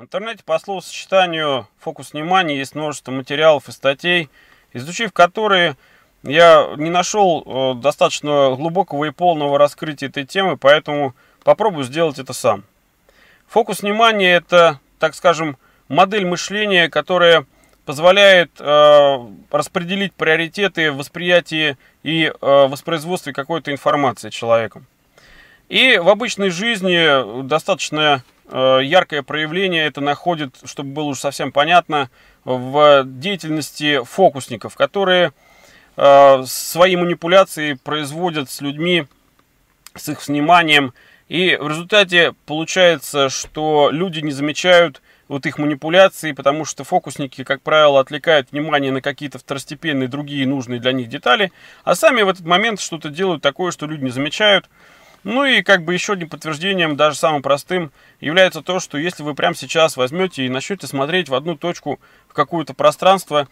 В интернете по словосочетанию «фокус внимания» есть множество материалов и статей, изучив которые я не нашел э, достаточно глубокого и полного раскрытия этой темы, поэтому попробую сделать это сам. Фокус внимания – это, так скажем, модель мышления, которая позволяет э, распределить приоритеты в восприятии и э, воспроизводстве какой-то информации человеком. И в обычной жизни достаточно яркое проявление это находит, чтобы было уже совсем понятно, в деятельности фокусников, которые э, свои манипуляции производят с людьми, с их вниманием. И в результате получается, что люди не замечают вот их манипуляции, потому что фокусники, как правило, отвлекают внимание на какие-то второстепенные другие нужные для них детали, а сами в этот момент что-то делают такое, что люди не замечают – ну и как бы еще одним подтверждением, даже самым простым, является то, что если вы прямо сейчас возьмете и начнете смотреть в одну точку, в какое-то пространство,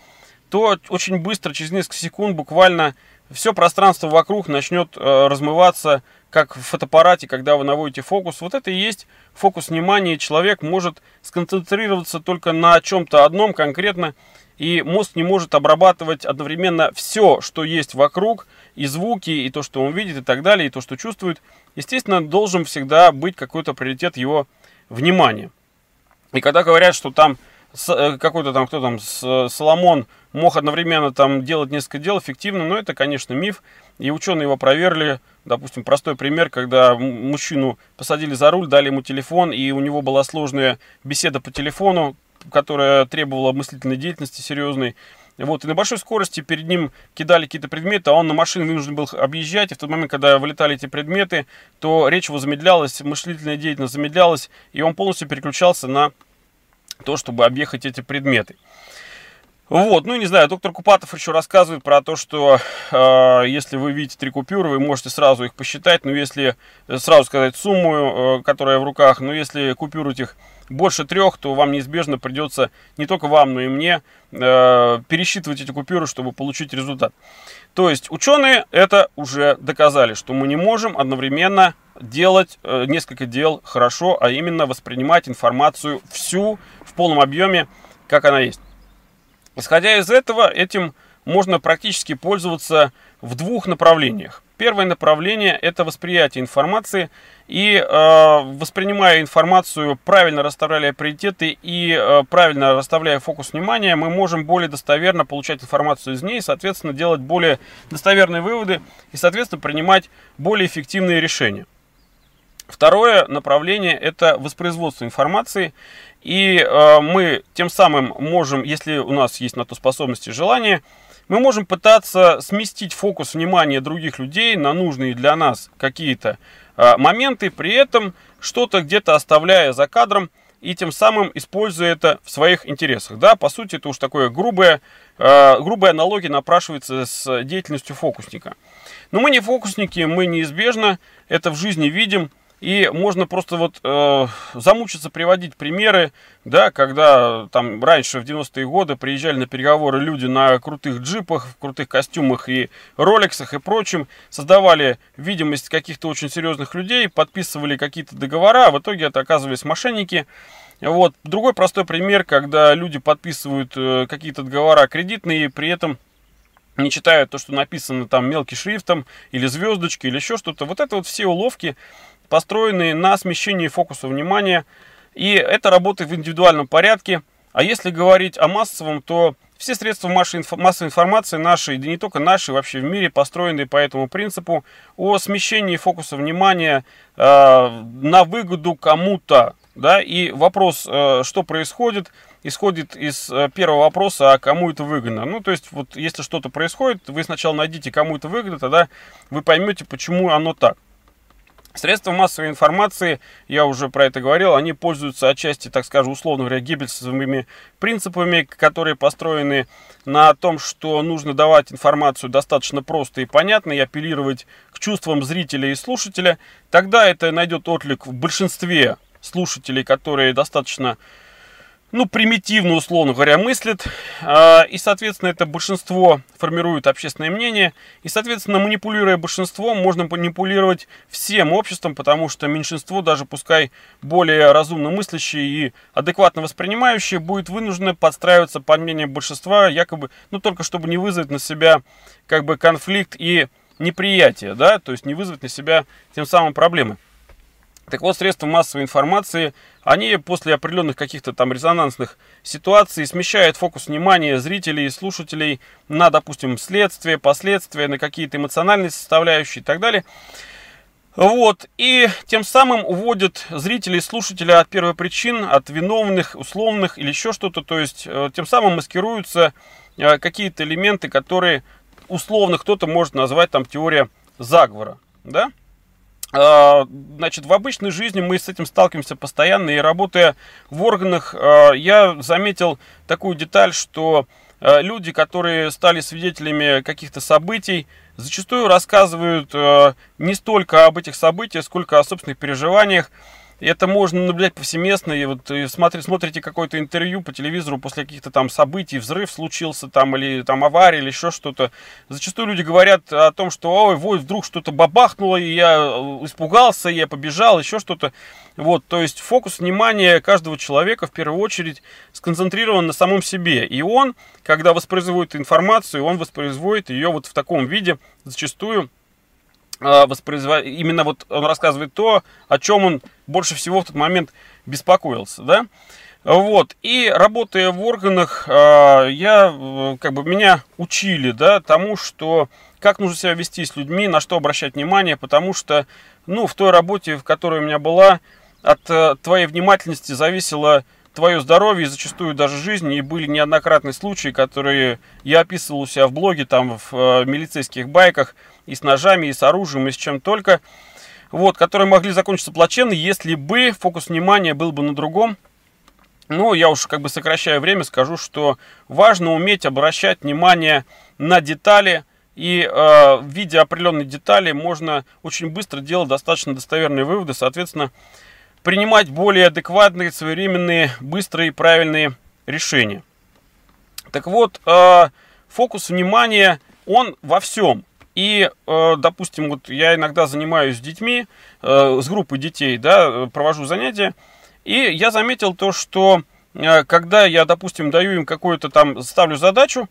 то очень быстро, через несколько секунд буквально, все пространство вокруг начнет э, размываться, как в фотоаппарате, когда вы наводите фокус. Вот это и есть фокус внимания. Человек может сконцентрироваться только на чем-то одном конкретно, и мозг не может обрабатывать одновременно все, что есть вокруг, и звуки, и то, что он видит, и так далее, и то, что чувствует. Естественно, должен всегда быть какой-то приоритет его внимания. И когда говорят, что там э, какой-то там, кто там, Соломон мог одновременно там делать несколько дел эффективно, но это, конечно, миф. И ученые его проверили. Допустим, простой пример, когда мужчину посадили за руль, дали ему телефон, и у него была сложная беседа по телефону, которая требовала мыслительной деятельности серьезной. Вот, и на большой скорости перед ним кидали какие-то предметы, а он на машине вынужден был объезжать. И в тот момент, когда вылетали эти предметы, то речь его замедлялась, мыслительная деятельность замедлялась, и он полностью переключался на то, чтобы объехать эти предметы. Вот, ну не знаю, доктор Купатов еще рассказывает про то, что э, если вы видите три купюры, вы можете сразу их посчитать, но если сразу сказать сумму, э, которая в руках, но если купюр этих больше трех, то вам неизбежно придется не только вам, но и мне э, пересчитывать эти купюры, чтобы получить результат. То есть ученые это уже доказали, что мы не можем одновременно делать э, несколько дел хорошо, а именно воспринимать информацию всю в полном объеме, как она есть. Исходя из этого, этим можно практически пользоваться в двух направлениях. Первое направление – это восприятие информации. И э, воспринимая информацию, правильно расставляя приоритеты и э, правильно расставляя фокус внимания, мы можем более достоверно получать информацию из ней, соответственно, делать более достоверные выводы и, соответственно, принимать более эффективные решения. Второе направление – это воспроизводство информации. И э, мы тем самым можем, если у нас есть на то способности и желание, мы можем пытаться сместить фокус внимания других людей на нужные для нас какие-то э, моменты, при этом что-то где-то оставляя за кадром и тем самым используя это в своих интересах. Да, по сути, это уж такое грубое, э, грубая аналогия напрашивается с деятельностью фокусника. Но мы не фокусники, мы неизбежно это в жизни видим, и можно просто вот э, замучиться приводить примеры, да, когда там раньше в 90-е годы приезжали на переговоры люди на крутых джипах, в крутых костюмах и роликсах и прочем, создавали видимость каких-то очень серьезных людей, подписывали какие-то договора, а в итоге это оказывались мошенники. Вот. Другой простой пример, когда люди подписывают э, какие-то договора кредитные, при этом не читают то, что написано там мелким шрифтом, или звездочки, или еще что-то. Вот это вот все уловки, построенные на смещении фокуса внимания. И это работает в индивидуальном порядке. А если говорить о массовом, то все средства массовой информации наши, да не только наши, вообще в мире построены по этому принципу о смещении фокуса внимания э, на выгоду кому-то. Да? И вопрос, э, что происходит, исходит из э, первого вопроса, а кому это выгодно. Ну, то есть, вот если что-то происходит, вы сначала найдите, кому это выгодно, тогда вы поймете, почему оно так. Средства массовой информации, я уже про это говорил, они пользуются отчасти, так скажем, условно говоря, гиббельсовыми принципами, которые построены на том, что нужно давать информацию достаточно просто и понятно, и апеллировать к чувствам зрителя и слушателя. Тогда это найдет отклик в большинстве слушателей, которые достаточно ну, примитивно, условно говоря, мыслит, а, и, соответственно, это большинство формирует общественное мнение, и, соответственно, манипулируя большинством, можно манипулировать всем обществом, потому что меньшинство, даже пускай более разумно мыслящее и адекватно воспринимающее, будет вынуждено подстраиваться под мнение большинства, якобы, ну, только чтобы не вызвать на себя, как бы, конфликт и неприятие, да, то есть не вызвать на себя тем самым проблемы. Так вот, средства массовой информации, они после определенных каких-то там резонансных ситуаций смещают фокус внимания зрителей и слушателей на, допустим, следствие, последствия, на какие-то эмоциональные составляющие и так далее. Вот, и тем самым уводят зрителей и слушателя от первопричин, от виновных, условных или еще что-то, то есть э, тем самым маскируются э, какие-то элементы, которые условно кто-то может назвать там теория заговора, да? А, значит, в обычной жизни мы с этим сталкиваемся постоянно, и работая в органах, а, я заметил такую деталь, что а, люди, которые стали свидетелями каких-то событий, зачастую рассказывают не столько об этих событиях, сколько о собственных переживаниях, это можно наблюдать повсеместно. И вот и смотри, смотрите какое-то интервью по телевизору после каких-то там событий, взрыв случился там, или там авария, или еще что-то. Зачастую люди говорят о том, что ой, ой, вдруг что-то бабахнуло, и я э, испугался, я побежал, еще что-то. Вот, то есть фокус внимания каждого человека в первую очередь сконцентрирован на самом себе. И он, когда воспроизводит информацию, он воспроизводит ее вот в таком виде, зачастую а, воспроизв... именно вот он рассказывает то, о чем он больше всего в тот момент беспокоился, да. Вот, и работая в органах, а, я, э, как бы, меня учили, да, тому, что, как нужно себя вести с людьми, на что обращать внимание, потому что, ну, в той работе, в которой у меня была, от э, твоей внимательности зависело твое здоровье и зачастую даже жизнь. И были неоднократные случаи, которые я описывал у себя в блоге, там в э, милицейских байках, и с ножами, и с оружием, и с чем только. Вот, которые могли закончиться плачевно, если бы фокус внимания был бы на другом. Ну, я уж как бы сокращаю время, скажу, что важно уметь обращать внимание на детали, и э, видя определенные детали, можно очень быстро делать достаточно достоверные выводы, соответственно, принимать более адекватные, своевременные, быстрые и правильные решения. Так вот, э, фокус внимания, он во всем. И, э, допустим, вот я иногда занимаюсь с детьми, э, с группой детей, да, провожу занятия, и я заметил то, что когда я, допустим, даю им какую-то там, ставлю задачу,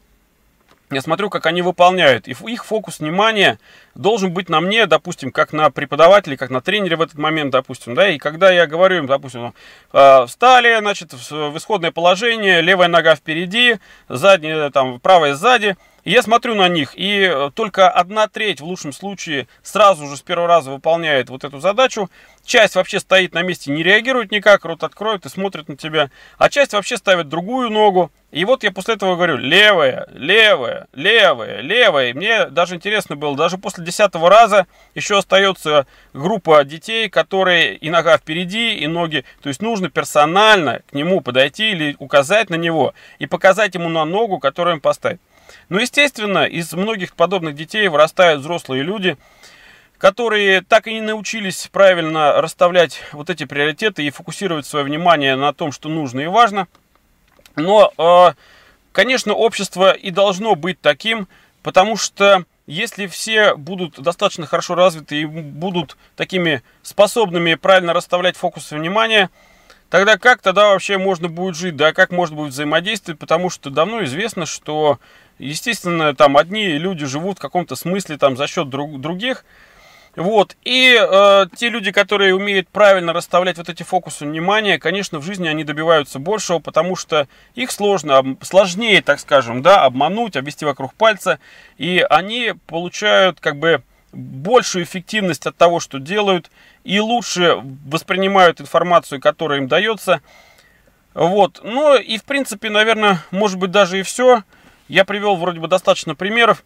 я смотрю, как они выполняют. И их фокус внимания должен быть на мне, допустим, как на преподавателе, как на тренере в этот момент, допустим, да, и когда я говорю им, допустим, э, встали, значит, в исходное положение, левая нога впереди, задняя, там, правая сзади, я смотрю на них, и э, только одна треть в лучшем случае сразу же с первого раза выполняет вот эту задачу. Часть вообще стоит на месте, не реагирует никак, рот откроет и смотрит на тебя. А часть вообще ставит другую ногу. И вот я после этого говорю, левая, левая, левая, левая. И мне даже интересно было, даже после десятого раза еще остается группа детей, которые и нога впереди, и ноги. То есть нужно персонально к нему подойти или указать на него и показать ему на ногу, которую он поставит. Но, естественно, из многих подобных детей вырастают взрослые люди, которые так и не научились правильно расставлять вот эти приоритеты и фокусировать свое внимание на том, что нужно и важно. Но, э, конечно, общество и должно быть таким, потому что если все будут достаточно хорошо развиты и будут такими способными правильно расставлять фокус внимания, тогда как тогда вообще можно будет жить, да, как можно будет взаимодействовать, потому что давно известно, что Естественно, там одни люди живут в каком-то смысле там за счет друг, других. Вот. И э, те люди, которые умеют правильно расставлять вот эти фокусы внимания, конечно, в жизни они добиваются большего, потому что их сложно, сложнее, так скажем, да, обмануть, обвести вокруг пальца. И они получают как бы большую эффективность от того, что делают, и лучше воспринимают информацию, которая им дается. Вот. Ну и в принципе, наверное, может быть даже и все. Я привел вроде бы достаточно примеров,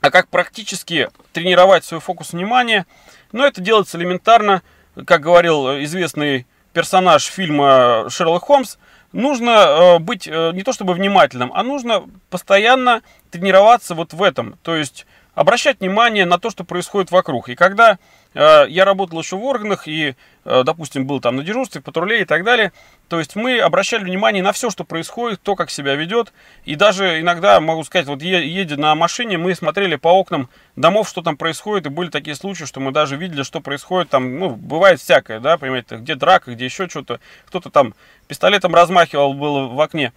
а как практически тренировать свой фокус внимания. Но это делается элементарно, как говорил известный персонаж фильма Шерлок Холмс, нужно э, быть э, не то чтобы внимательным, а нужно постоянно тренироваться вот в этом. То есть обращать внимание на то, что происходит вокруг. И когда я работал еще в органах и, э, допустим, был там на дежурстве, патруле и так далее. То есть мы обращали внимание на все, что происходит, то, как себя ведет. И даже иногда, могу сказать, вот едя на машине, мы смотрели по окнам домов, что там происходит. И были такие случаи, что мы даже видели, что происходит там, ну, бывает всякое, да, понимаете, где драка, где еще что-то. Кто-то там пистолетом размахивал, было в окне.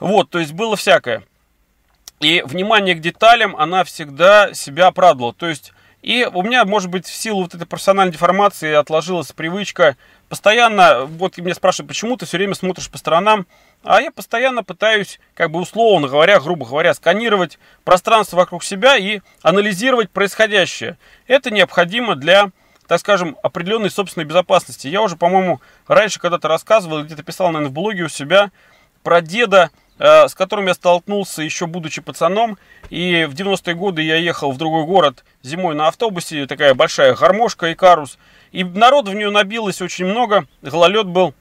Вот, то есть было всякое. И внимание к деталям, она всегда себя оправдывала. То есть, и у меня, может быть, в силу вот этой профессиональной деформации отложилась привычка постоянно, вот меня спрашивают, почему ты все время смотришь по сторонам, а я постоянно пытаюсь, как бы условно говоря, грубо говоря, сканировать пространство вокруг себя и анализировать происходящее. Это необходимо для, так скажем, определенной собственной безопасности. Я уже, по-моему, раньше когда-то рассказывал, где-то писал, наверное, в блоге у себя про деда, с которым я столкнулся еще будучи пацаном. И в 90-е годы я ехал в другой город зимой на автобусе, такая большая гармошка Икарус. И народ в нее набилось очень много, гололед был.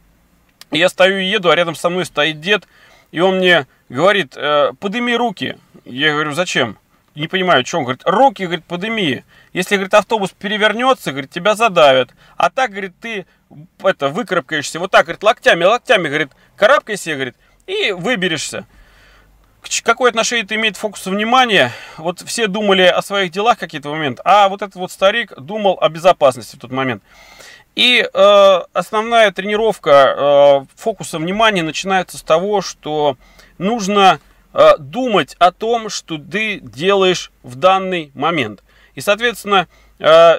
И я стою и еду, а рядом со мной стоит дед, и он мне говорит, э, подыми руки. Я говорю, зачем? Не понимаю, что он говорит. Руки, говорит, подыми. Если, говорит, автобус перевернется, говорит, тебя задавят. А так, говорит, ты это, выкарабкаешься. Вот так, говорит, локтями, локтями, говорит, карабкайся, говорит, и выберешься. Какое отношение это имеет к фокусу внимания? Вот все думали о своих делах какие-то момент, а вот этот вот старик думал о безопасности в тот момент. И э, основная тренировка э, фокуса внимания начинается с того, что нужно э, думать о том, что ты делаешь в данный момент. И, соответственно,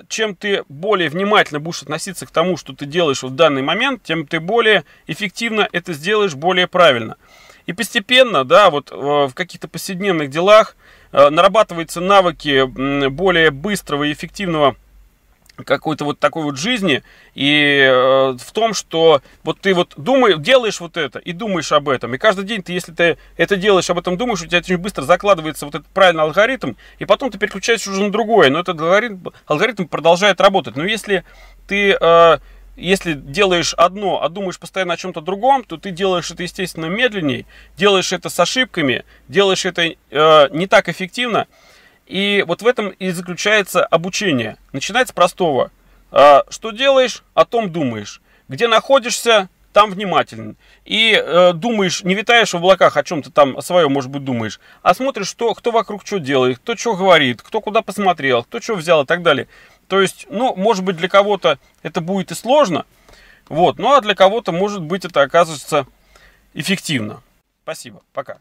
чем ты более внимательно будешь относиться к тому, что ты делаешь в данный момент, тем ты более эффективно это сделаешь, более правильно. И постепенно, да, вот э, в каких-то повседневных делах э, нарабатываются навыки более быстрого и эффективного какой-то вот такой вот жизни и э, в том, что вот ты вот думаешь, делаешь вот это и думаешь об этом. И каждый день ты, если ты это делаешь, об этом думаешь, у тебя очень быстро закладывается вот этот правильный алгоритм, и потом ты переключаешься уже на другое. Но этот алгоритм, алгоритм продолжает работать. Но если ты э, если делаешь одно, а думаешь постоянно о чем-то другом, то ты делаешь это, естественно, медленнее, делаешь это с ошибками, делаешь это э, не так эффективно. И вот в этом и заключается обучение. Начинается с простого. Э, что делаешь, о том думаешь. Где находишься, там внимателен. И э, думаешь, не витаешь в облаках, о чем-то там своем, может быть, думаешь, а смотришь, что, кто вокруг что делает, кто что говорит, кто куда посмотрел, кто что взял и так далее. То есть, ну, может быть, для кого-то это будет и сложно, вот, ну а для кого-то, может быть, это окажется эффективно. Спасибо, пока.